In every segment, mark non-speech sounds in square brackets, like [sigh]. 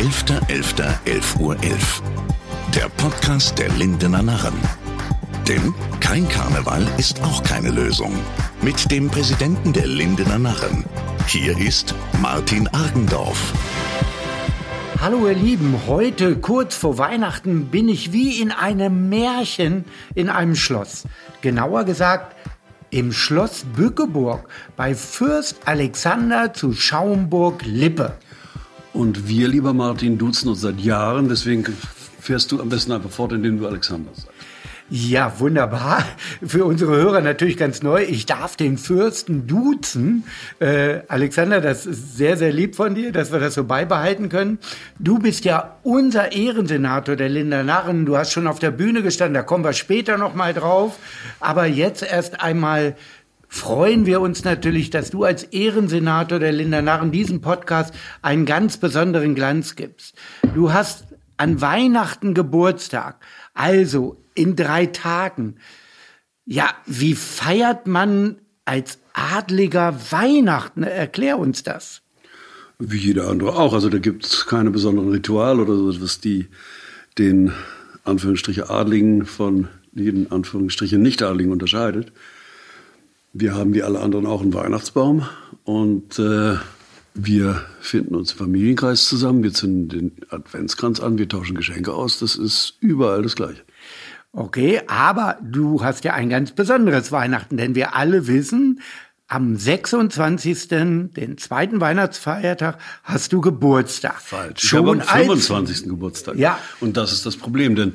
11.11.11 Uhr. 11. Der Podcast der Lindener Narren. Denn kein Karneval ist auch keine Lösung. Mit dem Präsidenten der Lindener Narren. Hier ist Martin Argendorf. Hallo ihr Lieben, heute kurz vor Weihnachten bin ich wie in einem Märchen in einem Schloss. Genauer gesagt im Schloss Bückeburg bei Fürst Alexander zu Schaumburg-Lippe. Und wir, lieber Martin, duzen uns seit Jahren, deswegen fährst du am besten einfach fort, indem du Alexander sagst. Ja, wunderbar. Für unsere Hörer natürlich ganz neu. Ich darf den Fürsten duzen. Äh, Alexander, das ist sehr, sehr lieb von dir, dass wir das so beibehalten können. Du bist ja unser Ehrensenator der Linder Narren. Du hast schon auf der Bühne gestanden, da kommen wir später noch mal drauf. Aber jetzt erst einmal freuen wir uns natürlich, dass du als Ehrensenator der Linder Narren diesem Podcast einen ganz besonderen Glanz gibst. Du hast an Weihnachten Geburtstag. Also in drei Tagen. Ja, wie feiert man als Adliger Weihnachten? Erklär uns das. Wie jeder andere auch. Also da gibt es keine besonderen Rituale oder so, was die den Anführungsstriche Adligen von jeden Anführungsstrichen Nicht-Adligen unterscheidet. Wir haben wie alle anderen auch einen Weihnachtsbaum und äh, wir finden uns im Familienkreis zusammen, wir zünden den Adventskranz an, wir tauschen Geschenke aus. Das ist überall das Gleiche. Okay, aber du hast ja ein ganz besonderes Weihnachten, denn wir alle wissen, am 26., den zweiten Weihnachtsfeiertag, hast du Geburtstag. Falsch. Schon ich habe am 25. Als, Geburtstag. Ja. Und das ist das Problem, denn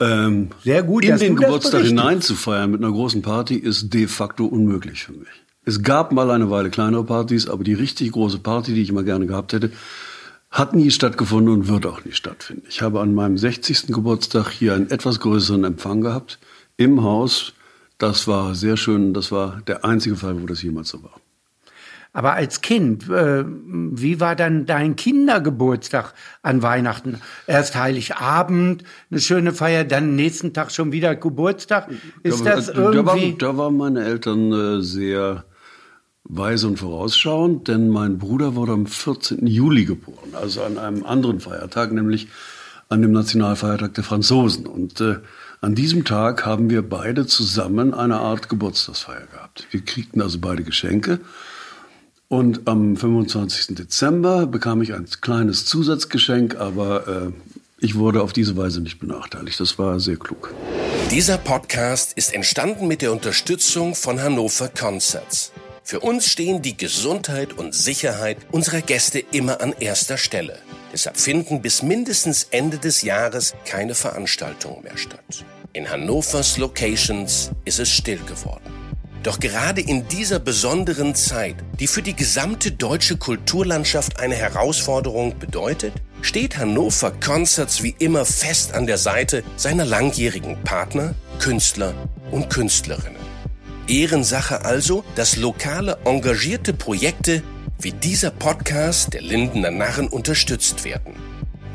ähm, Sehr gut, in den Geburtstag hineinzufeiern mit einer großen Party ist de facto unmöglich für mich. Es gab mal eine Weile kleinere Partys, aber die richtig große Party, die ich immer gerne gehabt hätte, hat nie stattgefunden und wird auch nie stattfinden. Ich habe an meinem 60. Geburtstag hier einen etwas größeren Empfang gehabt im Haus. Das war sehr schön. Das war der einzige Fall, wo das jemals so war. Aber als Kind, äh, wie war dann dein Kindergeburtstag an Weihnachten? Erst Heiligabend, eine schöne Feier, dann nächsten Tag schon wieder Geburtstag. Ist da, das irgendwie? Da, war, da waren meine Eltern äh, sehr weise und vorausschauend, denn mein Bruder wurde am 14. Juli geboren, also an einem anderen Feiertag, nämlich an dem Nationalfeiertag der Franzosen. Und äh, an diesem Tag haben wir beide zusammen eine Art Geburtstagsfeier gehabt. Wir kriegten also beide Geschenke. Und am 25. Dezember bekam ich ein kleines Zusatzgeschenk, aber äh, ich wurde auf diese Weise nicht benachteiligt. Das war sehr klug. Dieser Podcast ist entstanden mit der Unterstützung von Hannover Concerts. Für uns stehen die Gesundheit und Sicherheit unserer Gäste immer an erster Stelle. Deshalb finden bis mindestens Ende des Jahres keine Veranstaltungen mehr statt. In Hannovers Locations ist es still geworden. Doch gerade in dieser besonderen Zeit, die für die gesamte deutsche Kulturlandschaft eine Herausforderung bedeutet, steht Hannover Concerts wie immer fest an der Seite seiner langjährigen Partner, Künstler und Künstlerinnen. Ehrensache also, dass lokale engagierte Projekte wie dieser Podcast der Lindener Narren unterstützt werden.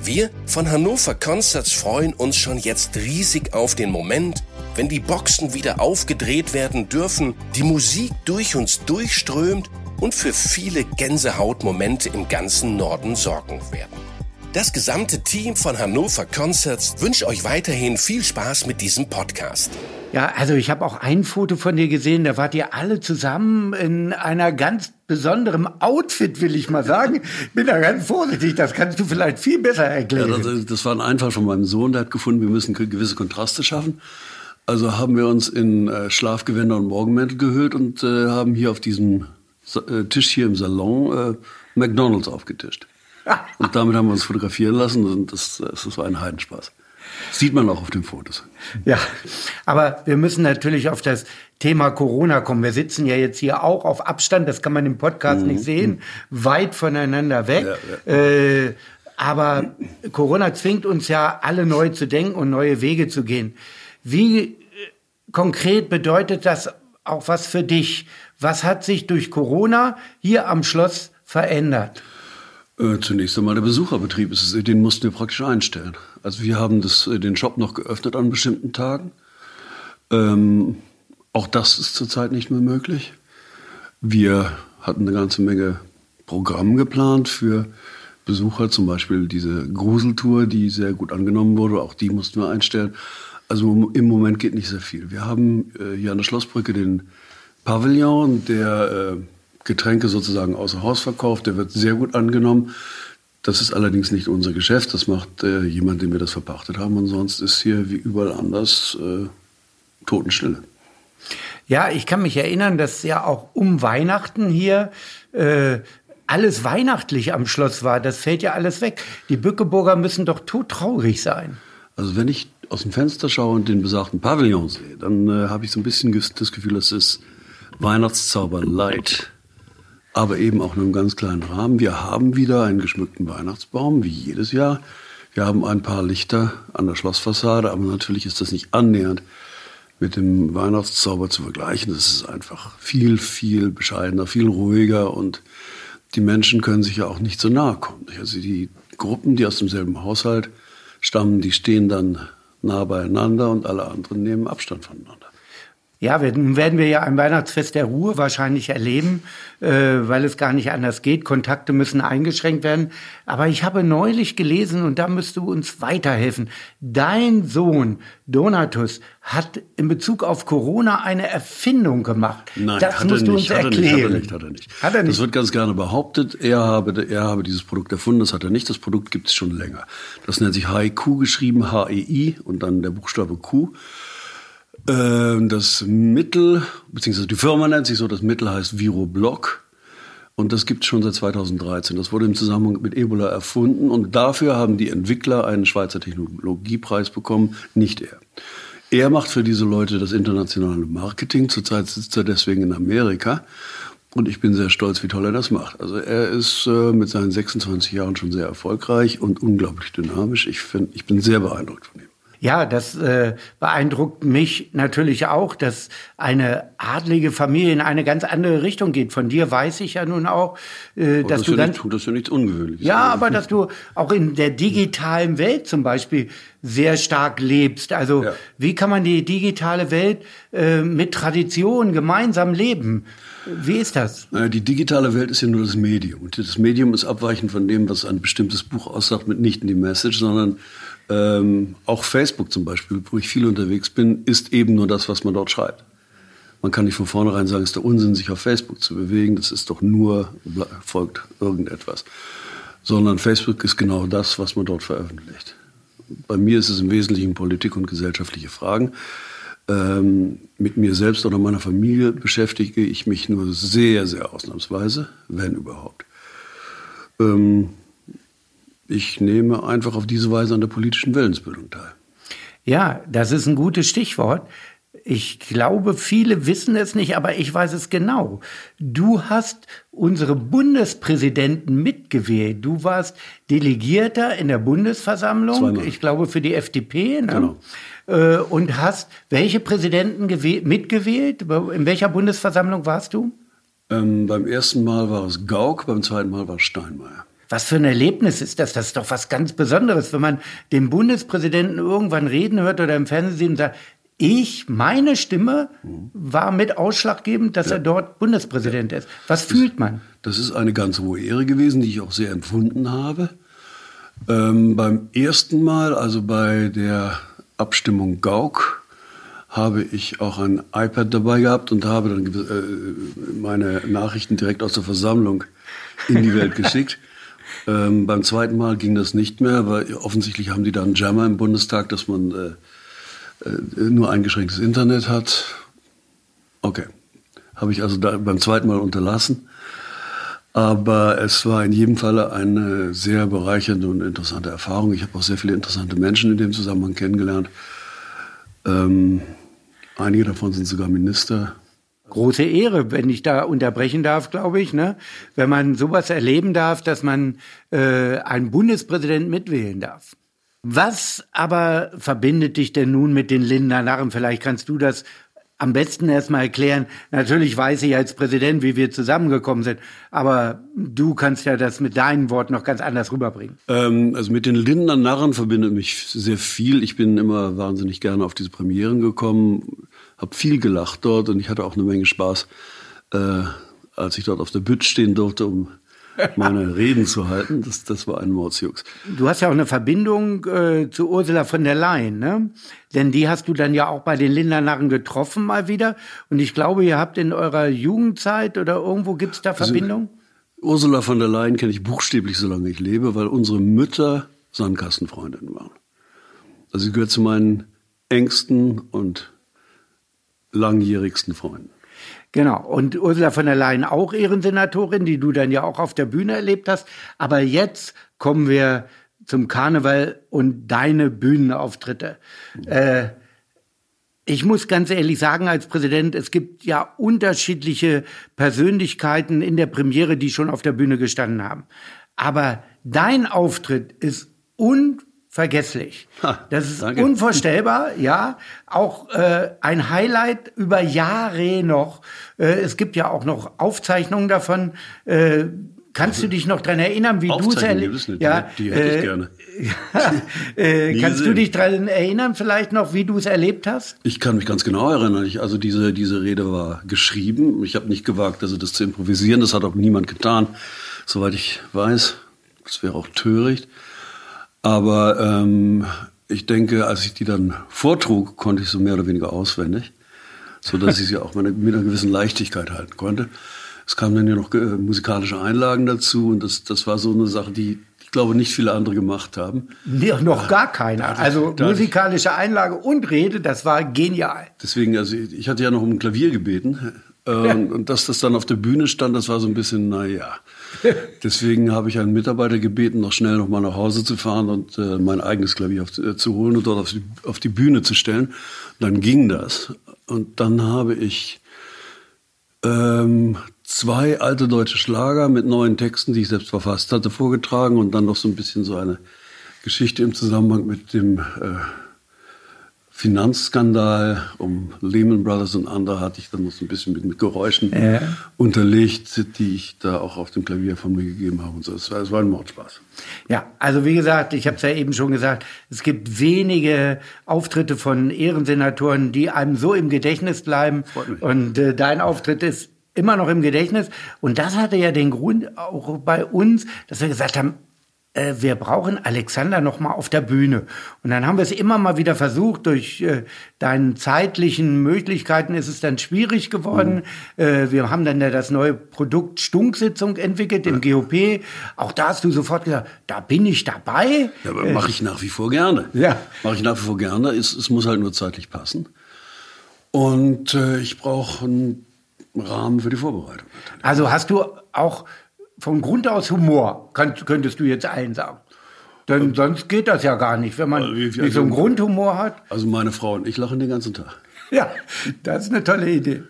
Wir von Hannover Concerts freuen uns schon jetzt riesig auf den Moment, wenn die Boxen wieder aufgedreht werden dürfen, die Musik durch uns durchströmt und für viele Gänsehautmomente im ganzen Norden sorgen werden. Das gesamte Team von Hannover Concerts wünscht euch weiterhin viel Spaß mit diesem Podcast. Ja, also ich habe auch ein Foto von dir gesehen, da wart ihr alle zusammen in einer ganz besonderen Outfit, will ich mal sagen. Bin da ganz vorsichtig, das kannst du vielleicht viel besser erklären. Ja, das, das war ein Einfall von meinem Sohn, der hat gefunden, wir müssen gewisse Kontraste schaffen. Also haben wir uns in äh, Schlafgewänder und Morgenmäntel gehüllt und äh, haben hier auf diesem äh, Tisch hier im Salon McDonalds aufgetischt. [laughs] Und damit haben wir uns fotografieren lassen und das, das war ein Heidenspaß. Sieht man auch auf den Fotos. Ja, aber wir müssen natürlich auf das Thema Corona kommen. Wir sitzen ja jetzt hier auch auf Abstand, das kann man im Podcast mhm. nicht sehen, weit voneinander weg. Ja, ja. Äh, aber Corona zwingt uns ja alle neu zu denken und neue Wege zu gehen. Wie konkret bedeutet das auch was für dich? Was hat sich durch Corona hier am Schloss verändert? Äh, zunächst einmal der Besucherbetrieb, den mussten wir praktisch einstellen. Also wir haben das, äh, den Shop noch geöffnet an bestimmten Tagen. Ähm, auch das ist zurzeit nicht mehr möglich. Wir hatten eine ganze Menge Programm geplant für Besucher, zum Beispiel diese Gruseltour, die sehr gut angenommen wurde, auch die mussten wir einstellen. Also im Moment geht nicht sehr viel. Wir haben äh, hier an der Schlossbrücke den Pavillon, der äh, Getränke sozusagen außer Haus verkauft. Der wird sehr gut angenommen. Das ist allerdings nicht unser Geschäft. Das macht äh, jemand, dem wir das verpachtet haben. Und sonst ist hier wie überall anders äh, Totenstille. Ja, ich kann mich erinnern, dass ja auch um Weihnachten hier äh, alles weihnachtlich am Schloss war. Das fällt ja alles weg. Die Bückeburger müssen doch todtraurig sein. Also wenn ich aus dem Fenster schaue und den besagten Pavillon sehe, dann äh, habe ich so ein bisschen das Gefühl, das ist Weihnachtszauber light. Aber eben auch nur im ganz kleinen Rahmen. Wir haben wieder einen geschmückten Weihnachtsbaum, wie jedes Jahr. Wir haben ein paar Lichter an der Schlossfassade, aber natürlich ist das nicht annähernd mit dem Weihnachtszauber zu vergleichen. Das ist einfach viel, viel bescheidener, viel ruhiger und die Menschen können sich ja auch nicht so nahe kommen. Also die Gruppen, die aus demselben Haushalt stammen, die stehen dann nah beieinander und alle anderen nehmen Abstand voneinander. Ja, nun werden wir ja ein Weihnachtsfest der Ruhe wahrscheinlich erleben, äh, weil es gar nicht anders geht. Kontakte müssen eingeschränkt werden. Aber ich habe neulich gelesen, und da müsst du uns weiterhelfen. Dein Sohn Donatus hat in Bezug auf Corona eine Erfindung gemacht. Nein, das musst er nicht, du uns erklären. Hat er nicht, hat er nicht. Hat er nicht. Das wird ganz gerne behauptet, er habe, er habe dieses Produkt erfunden. Das hat er nicht. Das Produkt gibt es schon länger. Das nennt sich HIQ geschrieben, H-E-I und dann der Buchstabe Q. Ähm, das Mittel, beziehungsweise die Firma nennt sich so, das Mittel heißt Viroblock. Und das gibt es schon seit 2013. Das wurde im Zusammenhang mit Ebola erfunden und dafür haben die Entwickler einen Schweizer Technologiepreis bekommen, nicht er. Er macht für diese Leute das internationale Marketing. Zurzeit sitzt er deswegen in Amerika. Und ich bin sehr stolz, wie toll er das macht. Also er ist äh, mit seinen 26 Jahren schon sehr erfolgreich und unglaublich dynamisch. Ich, find, ich bin sehr beeindruckt von ihm. Ja, das äh, beeindruckt mich natürlich auch, dass eine adlige Familie in eine ganz andere Richtung geht. Von dir weiß ich ja nun auch, äh, dass das du ganz, nicht, das ist ja nichts Ungewöhnliches. Ja, aber dass du auch in der digitalen Welt zum Beispiel sehr stark lebst. Also ja. wie kann man die digitale Welt äh, mit Tradition gemeinsam leben? Wie ist das? Naja, die digitale Welt ist ja nur das Medium. Und das Medium ist abweichend von dem, was ein bestimmtes Buch aussagt, mit nicht in die Message, sondern ähm, auch Facebook zum Beispiel, wo ich viel unterwegs bin, ist eben nur das, was man dort schreibt. Man kann nicht von vornherein sagen, es ist der Unsinn, sich auf Facebook zu bewegen. Das ist doch nur, folgt irgendetwas. Sondern Facebook ist genau das, was man dort veröffentlicht. Bei mir ist es im Wesentlichen Politik und gesellschaftliche Fragen. Ähm, mit mir selbst oder meiner Familie beschäftige ich mich nur sehr, sehr ausnahmsweise, wenn überhaupt. Ähm, ich nehme einfach auf diese Weise an der politischen Willensbildung teil. Ja, das ist ein gutes Stichwort. Ich glaube, viele wissen es nicht, aber ich weiß es genau. Du hast unsere Bundespräsidenten mitgewählt. Du warst Delegierter in der Bundesversammlung, Zweimal. ich glaube für die FDP. Ne? Genau. Äh, und hast welche Präsidenten mitgewählt? In welcher Bundesversammlung warst du? Ähm, beim ersten Mal war es Gauck, beim zweiten Mal war es Steinmeier. Was für ein Erlebnis ist das? Das ist doch was ganz Besonderes, wenn man den Bundespräsidenten irgendwann reden hört oder im Fernsehen sagt, ich, meine Stimme war mit ausschlaggebend, dass ja. er dort Bundespräsident ist. Was das, fühlt man? Das ist eine ganz hohe Ehre gewesen, die ich auch sehr empfunden habe. Ähm, beim ersten Mal, also bei der Abstimmung Gauck, habe ich auch ein iPad dabei gehabt und habe dann äh, meine Nachrichten direkt aus der Versammlung in die Welt [laughs] geschickt. Ähm, beim zweiten Mal ging das nicht mehr, weil offensichtlich haben die da einen Jammer im Bundestag, dass man äh, äh, nur eingeschränktes Internet hat. Okay. Habe ich also beim zweiten Mal unterlassen. Aber es war in jedem Falle eine sehr bereichernde und interessante Erfahrung. Ich habe auch sehr viele interessante Menschen in dem Zusammenhang kennengelernt. Ähm, einige davon sind sogar Minister große Ehre, wenn ich da unterbrechen darf, glaube ich, ne? wenn man sowas erleben darf, dass man äh, einen Bundespräsident mitwählen darf. Was aber verbindet dich denn nun mit den Lindener Narren? Vielleicht kannst du das am besten erstmal erklären. Natürlich weiß ich als Präsident, wie wir zusammengekommen sind, aber du kannst ja das mit deinen Worten noch ganz anders rüberbringen. Ähm, also mit den Lindener Narren verbindet mich sehr viel. Ich bin immer wahnsinnig gerne auf diese Premieren gekommen habe viel gelacht dort und ich hatte auch eine Menge Spaß, äh, als ich dort auf der Bütt stehen durfte, um meine [laughs] Reden zu halten. Das, das war ein Mordsjux. Du hast ja auch eine Verbindung äh, zu Ursula von der Leyen, ne? Denn die hast du dann ja auch bei den Lindernarren getroffen mal wieder. Und ich glaube, ihr habt in eurer Jugendzeit oder irgendwo gibt es da also, Verbindung? Ursula von der Leyen kenne ich buchstäblich, solange ich lebe, weil unsere Mütter Sandkastenfreundinnen waren. Also sie gehört zu meinen engsten und langjährigsten Freunden. Genau. Und Ursula von der Leyen auch Ehrensenatorin, die du dann ja auch auf der Bühne erlebt hast. Aber jetzt kommen wir zum Karneval und deine Bühnenauftritte. Äh, ich muss ganz ehrlich sagen, als Präsident, es gibt ja unterschiedliche Persönlichkeiten in der Premiere, die schon auf der Bühne gestanden haben. Aber dein Auftritt ist unfassbar vergesslich. Das ist danke. unvorstellbar, ja. Auch äh, ein Highlight über Jahre noch. Äh, es gibt ja auch noch Aufzeichnungen davon. Äh, kannst du dich noch dran erinnern, wie du es erlebt hast? Ja, die, die hätte ich äh, gerne. [laughs] äh, [laughs] kannst du dich dran erinnern, vielleicht noch, wie du es erlebt hast? Ich kann mich ganz genau erinnern. Ich, also diese, diese Rede war geschrieben. Ich habe nicht gewagt, also das zu improvisieren. Das hat auch niemand getan, soweit ich weiß. Das wäre auch töricht. Aber ähm, ich denke, als ich die dann vortrug, konnte ich so mehr oder weniger auswendig, so dass ich sie auch mit einer, gewissen Leichtigkeit halten konnte. Es kamen dann ja noch äh, musikalische Einlagen dazu und das, das war so eine Sache, die ich glaube nicht viele andere gemacht haben. Nee, noch gar keiner. Also musikalische Einlage und Rede, das war genial. Deswegen, also ich hatte ja noch um ein Klavier gebeten äh, ja. und dass das dann auf der Bühne stand, das war so ein bisschen, naja. [laughs] Deswegen habe ich einen Mitarbeiter gebeten, noch schnell noch mal nach Hause zu fahren und äh, mein eigenes Klavier auf, äh, zu holen und dort auf die, auf die Bühne zu stellen. dann ging das. Und dann habe ich ähm, zwei alte deutsche Schlager mit neuen Texten, die ich selbst verfasst hatte, vorgetragen und dann noch so ein bisschen so eine Geschichte im Zusammenhang mit dem äh, Finanzskandal um Lehman Brothers und andere hatte ich dann noch so ein bisschen mit, mit Geräuschen ja. unterlegt, die ich da auch auf dem Klavier von mir gegeben habe und so. Es war, es war ein Mordspaß. Ja, also wie gesagt, ich habe es ja eben schon gesagt, es gibt wenige Auftritte von Ehrensenatoren, die einem so im Gedächtnis bleiben. Und äh, dein Auftritt ist immer noch im Gedächtnis. Und das hatte ja den Grund auch bei uns, dass wir gesagt haben, äh, wir brauchen Alexander noch mal auf der Bühne. Und dann haben wir es immer mal wieder versucht. Durch äh, deinen zeitlichen Möglichkeiten ist es dann schwierig geworden. Mhm. Äh, wir haben dann ja das neue Produkt Stunksitzung entwickelt im ja. GOP. Auch da hast du sofort gesagt, da bin ich dabei. Ja, aber mache ich nach wie vor gerne. Ja. Mache ich nach wie vor gerne. Es, es muss halt nur zeitlich passen. Und äh, ich brauche einen Rahmen für die Vorbereitung. Also hast du auch von Grund aus Humor, könnt, könntest du jetzt allen sagen. Denn also, sonst geht das ja gar nicht, wenn man also, nicht so einen Grundhumor hat. Also meine Frau und ich lachen den ganzen Tag. [laughs] Ja, das ist eine tolle Idee.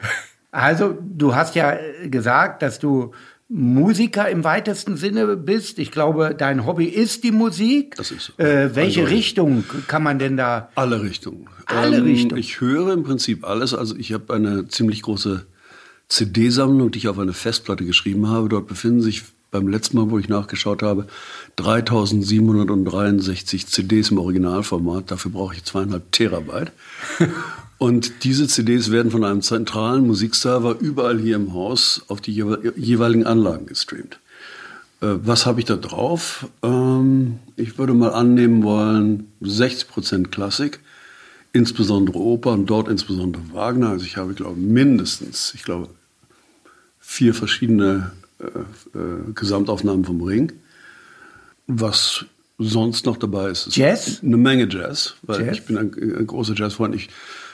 Also du hast ja gesagt, dass du Musiker im weitesten Sinne bist. Ich glaube, dein Hobby ist die Musik. Das ist so. Äh, welche also, Richtung kann man denn da? Alle Richtungen. Alle ähm, Richtungen. Ich höre im Prinzip alles. Also ich habe eine ziemlich große CD-Sammlung, die ich auf eine Festplatte geschrieben habe. Dort befinden sich beim letzten Mal, wo ich nachgeschaut habe, 3763 CDs im Originalformat. Dafür brauche ich zweieinhalb Terabyte. [laughs] Und diese CDs werden von einem zentralen Musikserver überall hier im Haus auf die jeweiligen Anlagen gestreamt. Äh, was habe ich da drauf? Ähm, ich würde mal annehmen wollen, 60% Klassik, insbesondere Oper und dort insbesondere Wagner. Also ich habe, glaube mindestens, ich glaube, vier verschiedene äh, äh, Gesamtaufnahmen vom Ring. Was sonst noch dabei ist, ist Jazz? eine Menge Jazz, weil Jazz? ich bin ein, ein großer Jazzfreund. Ich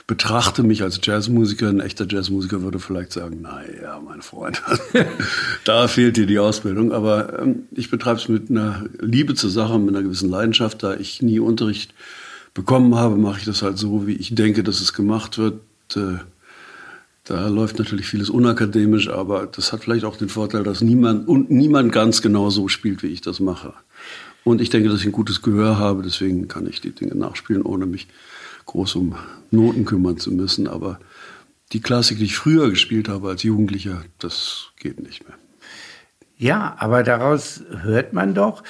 betrachte mich als Jazzmusiker. Ein echter Jazzmusiker würde vielleicht sagen, naja, mein Freund, [laughs] da fehlt dir die Ausbildung. Aber ähm, ich betreibe es mit einer Liebe zur Sache, mit einer gewissen Leidenschaft. Da ich nie Unterricht bekommen habe, mache ich das halt so, wie ich denke, dass es gemacht wird. Äh, da läuft natürlich vieles unakademisch, aber das hat vielleicht auch den Vorteil, dass niemand und niemand ganz genau so spielt, wie ich das mache. Und ich denke, dass ich ein gutes Gehör habe, deswegen kann ich die Dinge nachspielen, ohne mich groß um Noten kümmern zu müssen. Aber die Klassik, die ich früher gespielt habe als Jugendlicher, das geht nicht mehr. Ja, aber daraus hört man doch,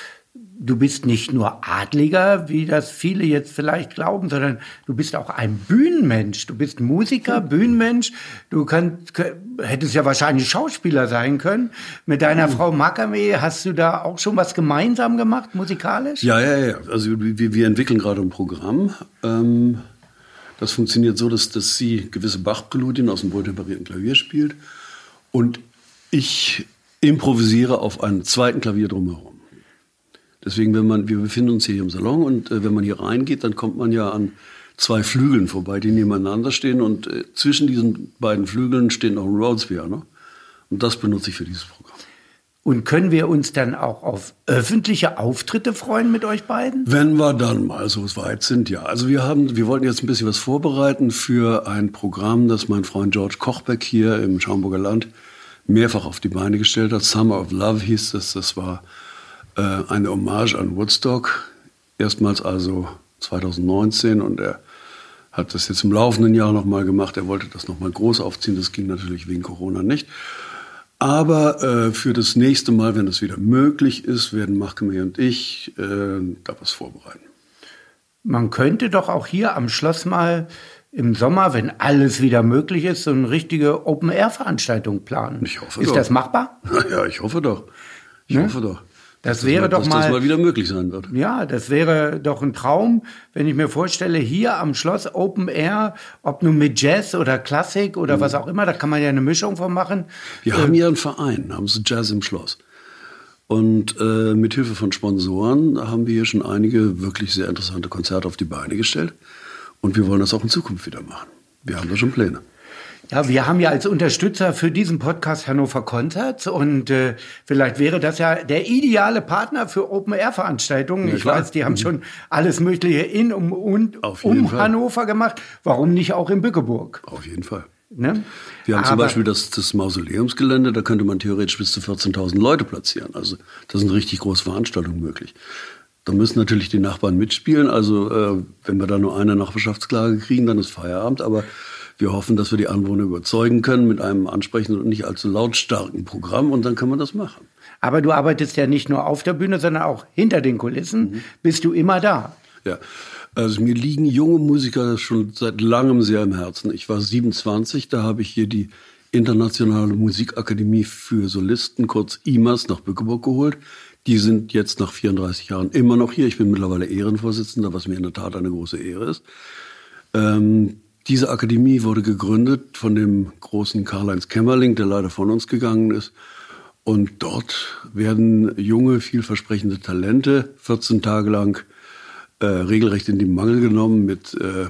du bist nicht nur Adliger, wie das viele jetzt vielleicht glauben, sondern du bist auch ein Bühnenmensch. Du bist Musiker, Bühnenmensch. Du kannst, hättest ja wahrscheinlich Schauspieler sein können. Mit deiner Frau Makame hast du da auch schon was gemeinsam gemacht, musikalisch? Ja, ja, ja. Also wir, wir entwickeln gerade ein Programm. Ähm, das funktioniert so, dass, dass sie gewisse Bach-Präludien aus dem wohltemperierten Klavier spielt und ich improvisiere auf einem zweiten Klavier drumherum. Deswegen, wenn man, wir befinden uns hier im Salon und äh, wenn man hier reingeht, dann kommt man ja an zwei Flügeln vorbei, die nebeneinander stehen und äh, zwischen diesen beiden Flügeln steht noch ein Rhodes Piano. Und das benutze ich für dieses Programm. Und können wir uns dann auch auf öffentliche Auftritte freuen mit euch beiden? Wenn wir dann mal so weit sind, ja. Also wir haben, wir wollten jetzt ein bisschen was vorbereiten für ein Programm, das mein Freund George Kochbeck hier im Schaumburger Land mehrfach auf die Beine gestellt hat. Summer of Love hieß das. Das war eine Hommage an Woodstock. Erstmals also 2019 und er hat das jetzt im laufenden Jahr nochmal gemacht. Er wollte das nochmal groß aufziehen. Das ging natürlich wegen Corona nicht. Aber äh, für das nächste Mal, wenn es wieder möglich ist, werden Machkeme und ich äh, da was vorbereiten. Man könnte doch auch hier am Schloss mal im Sommer, wenn alles wieder möglich ist, so eine richtige Open-Air-Veranstaltung planen. Ich hoffe ist doch. das machbar? [laughs] Ja, ich hoffe doch. Ich Ne? hoffe doch. Das dass wäre doch dass mal, das mal wieder möglich sein wird. ja, das wäre doch ein Traum, wenn ich mir vorstelle, hier am Schloss Open Air, ob nun mit Jazz oder Klassik oder was auch immer, da kann man ja eine Mischung von machen. Wir haben ja einen Verein, namens Jazz im Schloss. Und äh, mit Hilfe von Sponsoren haben wir hier schon einige wirklich sehr interessante Konzerte auf die Beine gestellt. Und wir wollen das auch in Zukunft wieder machen. Wir haben da schon Pläne. Ja, wir haben ja als Unterstützer für diesen Podcast Hannover Concerts und äh, vielleicht wäre das ja der ideale Partner für Open-Air-Veranstaltungen. Ja, ich klar. weiß, die haben schon alles Mögliche in um, und um Fall. Hannover gemacht. Warum nicht auch in Bückeburg? Auf jeden Fall. Ne? Wir haben zum Aber- Beispiel das, das Mausoleumsgelände, da könnte man theoretisch bis zu 14.000 Leute platzieren. Also das sind richtig große Veranstaltungen möglich. Da müssen natürlich die Nachbarn mitspielen. Also äh, wenn wir da nur eine Nachbarschaftsklage kriegen, dann ist Feierabend. Aber wir hoffen, dass wir die Anwohner überzeugen können mit einem ansprechenden und nicht allzu lautstarken Programm. Und dann kann man das machen. Aber du arbeitest ja nicht nur auf der Bühne, sondern auch hinter den Kulissen. Bist du immer da? Ja, also mir liegen junge Musiker schon seit langem sehr im Herzen. Ich war 27, da habe ich hier die Internationale Musikakademie für Solisten, kurz IMAS, nach Bückeburg geholt. Die sind jetzt nach 34 Jahren immer noch hier. Ich bin mittlerweile Ehrenvorsitzender, was mir in der Tat eine große Ehre ist. Ähm, diese Akademie wurde gegründet von dem großen Karl-Heinz Kämmerling, der leider von uns gegangen ist. Und dort werden junge, vielversprechende Talente 14 Tage lang äh, regelrecht in die Mangel genommen mit äh, äh,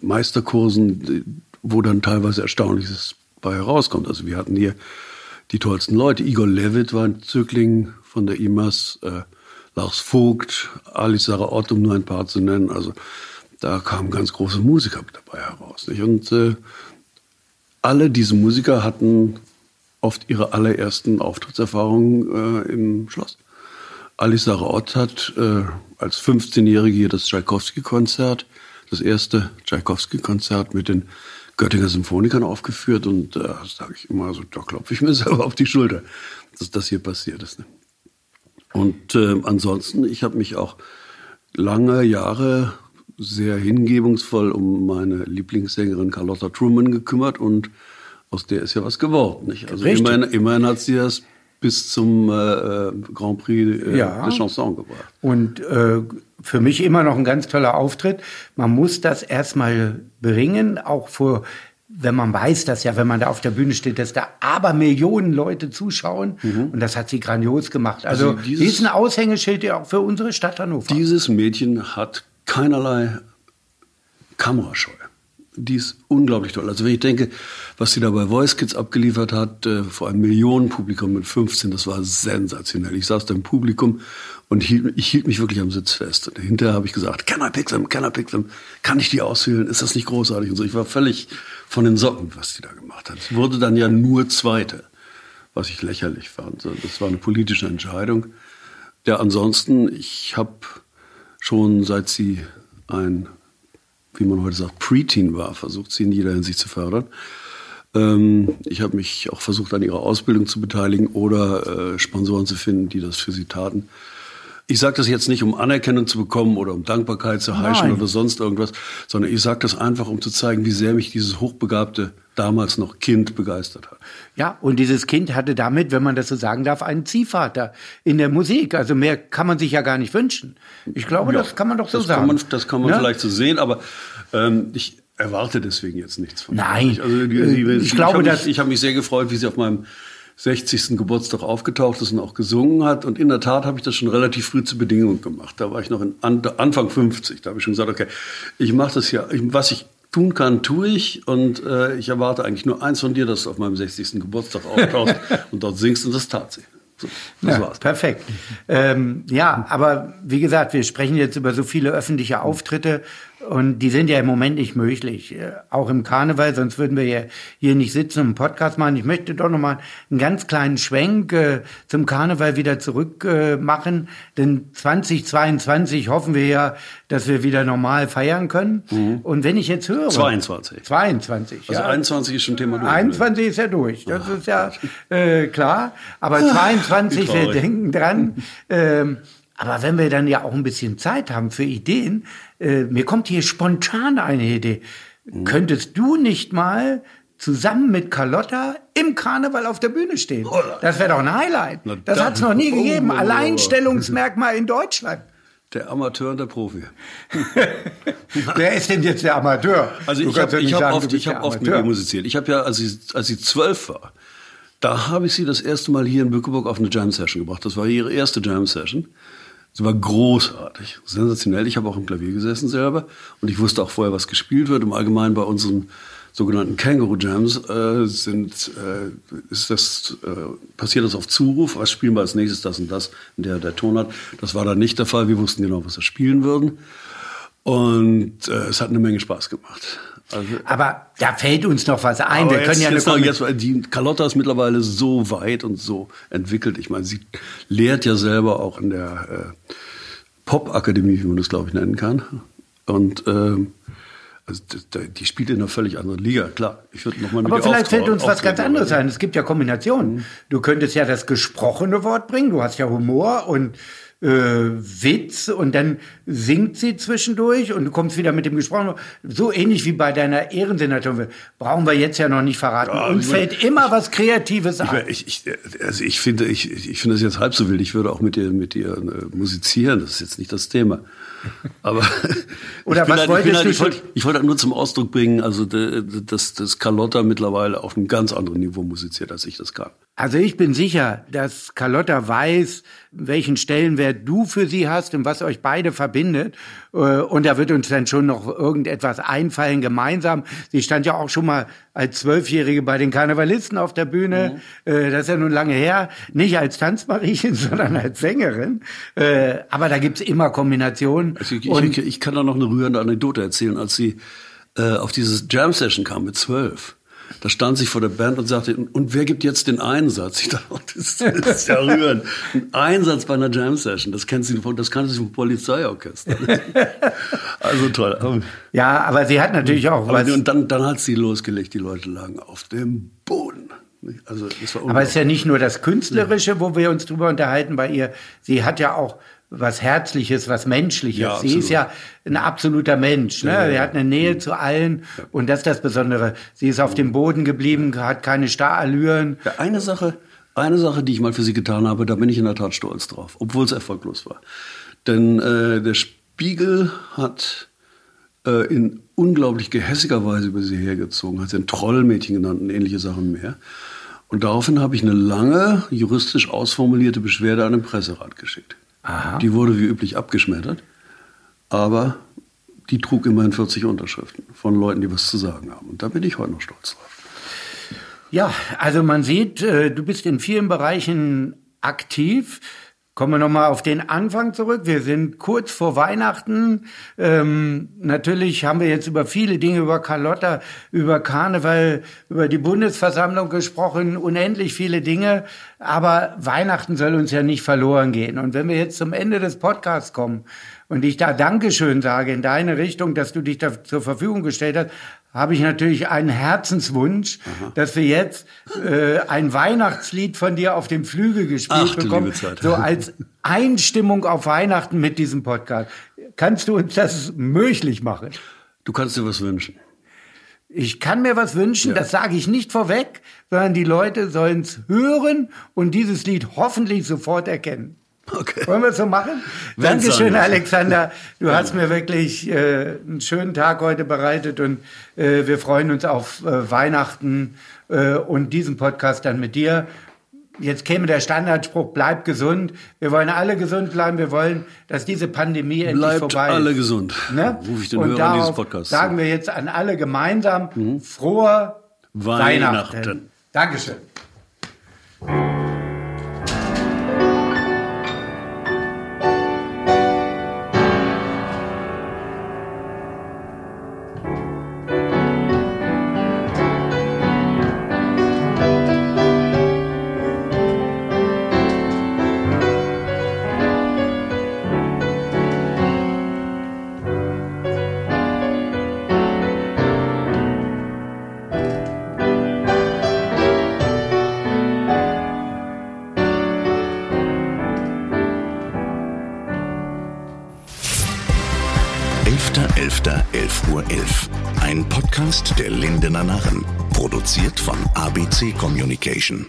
Meisterkursen, wo dann teilweise Erstaunliches bei herauskommt. Also wir hatten hier die tollsten Leute. Igor Levitt war ein Zögling von der IMAS, äh, Lars Vogt, Alice Sarah Ott, um nur ein paar zu nennen. Also da kamen ganz große Musiker dabei heraus. Nicht? Und äh, alle diese Musiker hatten oft ihre allerersten Auftrittserfahrungen äh, im Schloss. Alice Sarah Ott hat äh, als 15-Jährige hier das Tschaikowski-Konzert, das erste Tschaikowski-Konzert mit den Göttinger Symphonikern aufgeführt. Und äh, das sage ich immer so, da klopfe ich mir [laughs] selber auf die Schulter, dass das hier passiert ist. Ne? Und äh, ansonsten, ich habe mich auch lange Jahre sehr hingebungsvoll um meine Lieblingssängerin Carlotta Truman gekümmert und aus der ist ja was geworden. Nicht? Also Richtig. immerhin, immerhin hat sie das bis zum äh, Grand Prix äh, Ja. der Chanson gebracht. Und äh, für mich immer noch ein ganz toller Auftritt. Man muss das erstmal bringen, auch vor, wenn man weiß, dass ja, wenn man da auf der Bühne steht, dass da aber Millionen Leute zuschauen. Und das hat sie grandios gemacht. Also, Mhm. Also dieses- die ist ein Aushängeschild ja auch für unsere Stadt Hannover. Dieses Mädchen hat keinerlei Kamerascheu. Die ist unglaublich toll. Also wenn ich denke, was sie da bei Voice Kids abgeliefert hat, äh, vor einem Millionenpublikum mit 15, das war sensationell. Ich saß da im Publikum und hielt, ich hielt mich wirklich am Sitz fest. Und hinterher habe ich gesagt, can I pick them, can I pick them? Kann ich die auswählen? Ist das nicht großartig? Und so. Ich war völlig von den Socken, was die da gemacht hat. Sie wurde dann ja nur Zweite, was ich lächerlich fand. Das war eine politische Entscheidung. Ja, ansonsten, ich habe schon seit sie ein, wie man heute sagt, Preteen war, versucht sie in jeder Hinsicht zu fördern. Ähm, ich habe mich auch versucht, an ihrer Ausbildung zu beteiligen oder äh, Sponsoren zu finden, die das für sie taten. Ich sage das jetzt nicht, um Anerkennung zu bekommen oder um Dankbarkeit zu heischen Nein. oder sonst irgendwas, sondern ich sage das einfach, um zu zeigen, wie sehr mich dieses hochbegabte, damals noch Kind begeistert hat. Ja, und dieses Kind hatte damit, wenn man das so sagen darf, einen Ziehvater in der Musik. Also mehr kann man sich ja gar nicht wünschen. Ich glaube, Ja, das kann man doch so das sagen. Kann man, das kann man Ne? vielleicht so sehen, aber ähm, ich erwarte deswegen jetzt nichts von Nein. Also, die, Äh, die, ich glaube, habe dass- mich, ich habe mich sehr gefreut, wie sie auf meinem 60. Geburtstag aufgetaucht ist und auch gesungen hat. Und in der Tat habe ich das schon relativ früh zur Bedingung gemacht. Da war ich noch in An Anfang 50. Da habe ich schon gesagt, okay, ich mache das ja, was ich tun kann, tue ich. Und äh, ich erwarte eigentlich nur eins von dir, dass du auf meinem 60. Geburtstag auftauchst [laughs] und dort singst. Und das tat sie. So, das Ja, war's. perfekt. Ähm, ja, aber wie gesagt, wir sprechen jetzt über so viele öffentliche Auftritte und die sind ja im Moment nicht möglich. Äh, Auch im Karneval, sonst würden wir ja hier nicht sitzen und einen Podcast machen. Ich möchte doch noch mal einen ganz kleinen Schwenk äh, zum Karneval wieder zurück äh, machen, denn 2022 hoffen wir ja, dass wir wieder normal feiern können. Und wenn ich jetzt höre 22. 22, Also ja. 21 ist schon Thema durch. 21 ist ja durch, das ist ja äh, klar. Aber [laughs] 22, wie wir denken dran. Ähm, aber wenn wir dann ja auch ein bisschen Zeit haben für Ideen, äh, mir kommt hier spontan eine Idee. Mhm. Könntest du nicht mal zusammen mit Carlotta im Karneval auf der Bühne stehen? Das wäre doch ein Highlight. Na Das hat es noch nie Oh, gegeben. oh, oh, oh. Alleinstellungsmerkmal in Deutschland. Der Amateur und der Profi. [laughs] Wer ist denn jetzt der Amateur? Also Du ich habe ich hab oft, ich hab oft mit ihr musiziert. Ich habe ja, als sie, als sie zwölf war, da habe ich sie das erste Mal hier in Bückeburg auf eine Jam-Session gebracht. Das war ihre erste Jam-Session. Sie war großartig, sensationell. Ich habe auch im Klavier gesessen selber und ich wusste auch vorher, was gespielt wird. Im Allgemeinen bei unseren sogenannten Kangaroo Jams äh, sind, äh, ist das, äh, passiert das auf Zuruf. Was spielen wir als nächstes, das und das, in der der Ton hat. Das war dann nicht der Fall. Wir wussten genau, was wir spielen würden. Und äh, es hat eine Menge Spaß gemacht. Also, Aber da fällt uns noch was ein. wir können jetzt, ja jetzt, noch, jetzt, die Carlotta ist mittlerweile so weit und so entwickelt. Ich meine, sie lehrt ja selber auch in der äh, Pop-Akademie, wie man das, glaube ich, nennen kann. Und ähm, also, die spielt in einer völlig anderen Liga. Klar, ich würde noch mal mit Aber vielleicht fällt uns was ganz anderes ein. Es gibt ja Kombinationen. Du könntest ja das gesprochene Wort bringen. Du hast ja Humor und äh, Witz und dann singt sie zwischendurch und du kommst wieder mit dem gesprochenen Wort. So ähnlich wie bei deiner Ehrensenatorin. Brauchen wir jetzt ja noch nicht verraten. Ja, Uns ich fällt immer was Kreatives Ich, ein. ich, ich, also ich finde, ich, ich finde das jetzt halb so wild. Ich würde auch mit ihr, mit ihr äh, musizieren. Das ist jetzt nicht das Thema. Aber [laughs] Oder was halt, ich, wolltest halt, du ich, wollte, ich wollte halt nur zum Ausdruck bringen, also dass, dass Carlotta mittlerweile auf einem ganz anderen Niveau musiziert, als ich das kann. Also ich bin sicher, dass Carlotta weiß, welchen Stellenwert du für sie hast und was euch beide verbindet. Äh, Und da wird uns dann schon noch irgendetwas einfallen gemeinsam. Sie stand ja auch schon mal als Zwölfjährige bei den Karnevalisten auf der Bühne. Äh, Das ist ja nun lange her. Nicht als Tanzmariechen, [laughs] sondern als Sängerin. Äh, Aber da gibt's immer Kombinationen. Ich, Und ich, ich kann da noch eine rührende Anekdote erzählen, als sie auf dieses Jam-Session kam mit zwölf. Da stand sie vor der Band und sagte, und wer gibt jetzt den Einsatz? [laughs] Ich dachte, oh, das, ist ja rührend. Ein Einsatz bei einer Jam-Session, das kennt sie von, das kannte sie vom Polizeiorchester. [laughs] Also toll. Ja, aber sie hat natürlich auch was. und dann, dann hat sie losgelegt, die Leute lagen auf dem Boden. Also, Aber es ist ja nicht nur das Künstlerische, wo wir uns drüber unterhalten bei ihr. Sie hat ja auch was Herzliches, was Menschliches. Ja, sie ist ja ein absoluter Mensch. Ne? Ja, ja, Sie hat eine Nähe zu allen. Und das ist das Besondere. Sie ist auf dem Boden geblieben, hat keine Starallüren. Eine Sache, eine Sache, die ich mal für sie getan habe, da bin ich in der Tat stolz drauf, obwohl es erfolglos war. Denn äh, der Spiegel hat äh, in unglaublich gehässiger Weise über sie hergezogen, hat sie ein Trollmädchen genannt und ähnliche Sachen mehr. Und daraufhin habe ich eine lange, juristisch ausformulierte Beschwerde an den Presserat geschickt. Aha. Die wurde wie üblich abgeschmettert, aber die trug immerhin 40 Unterschriften von Leuten, die was zu sagen haben. Und da bin ich heute noch stolz drauf. Ja, also man sieht, äh, du bist in vielen Bereichen aktiv. Kommen wir nochmal auf den Anfang zurück. Wir sind kurz vor Weihnachten. Ähm, natürlich haben wir jetzt über viele Dinge, über Carlotta, über Karneval, über die Bundesversammlung gesprochen, unendlich viele Dinge. Aber Weihnachten soll uns ja nicht verloren gehen. Und wenn wir jetzt zum Ende des Podcasts kommen und ich da Dankeschön sage in deine Richtung, dass du dich da zur Verfügung gestellt hast, habe ich natürlich einen Herzenswunsch, Aha. dass wir jetzt äh, ein Weihnachtslied von dir auf dem Flügel gespielt Ach, bekommen, so als Einstimmung auf Weihnachten mit diesem Podcast. Kannst du uns das möglich machen? Du kannst dir was wünschen. Ich kann mir was wünschen, ja. das sage ich nicht vorweg, sondern die Leute sollen es hören und dieses Lied hoffentlich sofort erkennen. Okay. Wollen wir es so machen? Wenn's Dankeschön, Alexander. Du hast mir wirklich äh, einen schönen Tag heute bereitet und äh, wir freuen uns auf äh, Weihnachten äh, und diesen Podcast dann mit dir. Jetzt käme der Standardspruch, bleib gesund. Wir wollen alle gesund bleiben. Wir wollen, dass diese Pandemie endlich Bleibt vorbei ist. alle gesund. Ne? Ruf ich den und Hörern dieses Podcasts. sagen wir jetzt an alle gemeinsam mhm. frohe Weihnachten. Weihnachten. Dankeschön. Lindener Narren. Produziert von ABC Communication.